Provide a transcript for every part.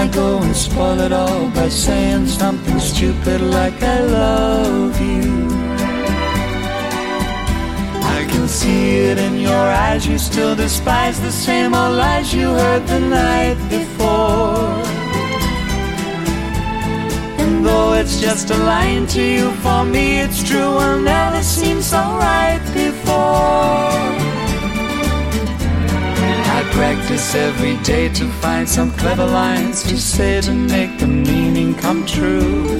I go and spoil it all by saying something stupid like I love you. I can see it in your eyes, you still despise the same old lies you heard the night before. And though it's just a line to you, for me it's true, will never seem so right before practice every day to find some clever lines to say to make the meaning come true.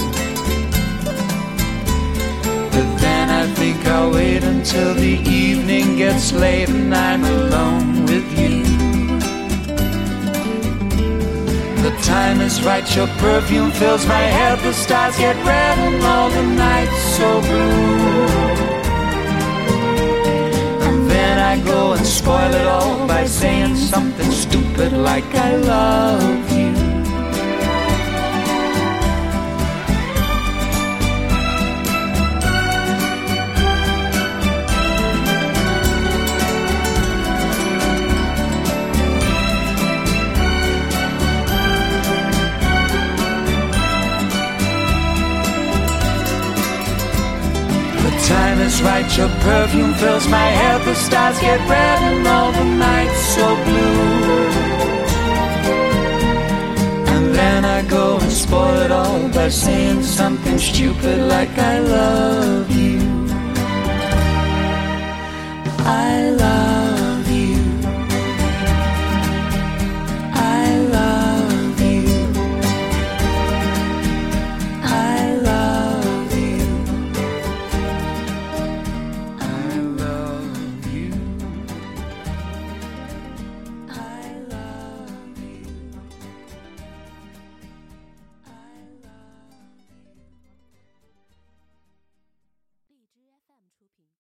But then I think I'll wait until the evening gets late and I'm alone with you. The time is right, your perfume fills my head, the stars get red and all the nights by saying something stupid like I love you. time is right, your perfume fills my head, the stars get red and all the nights saying something stupid like I love you.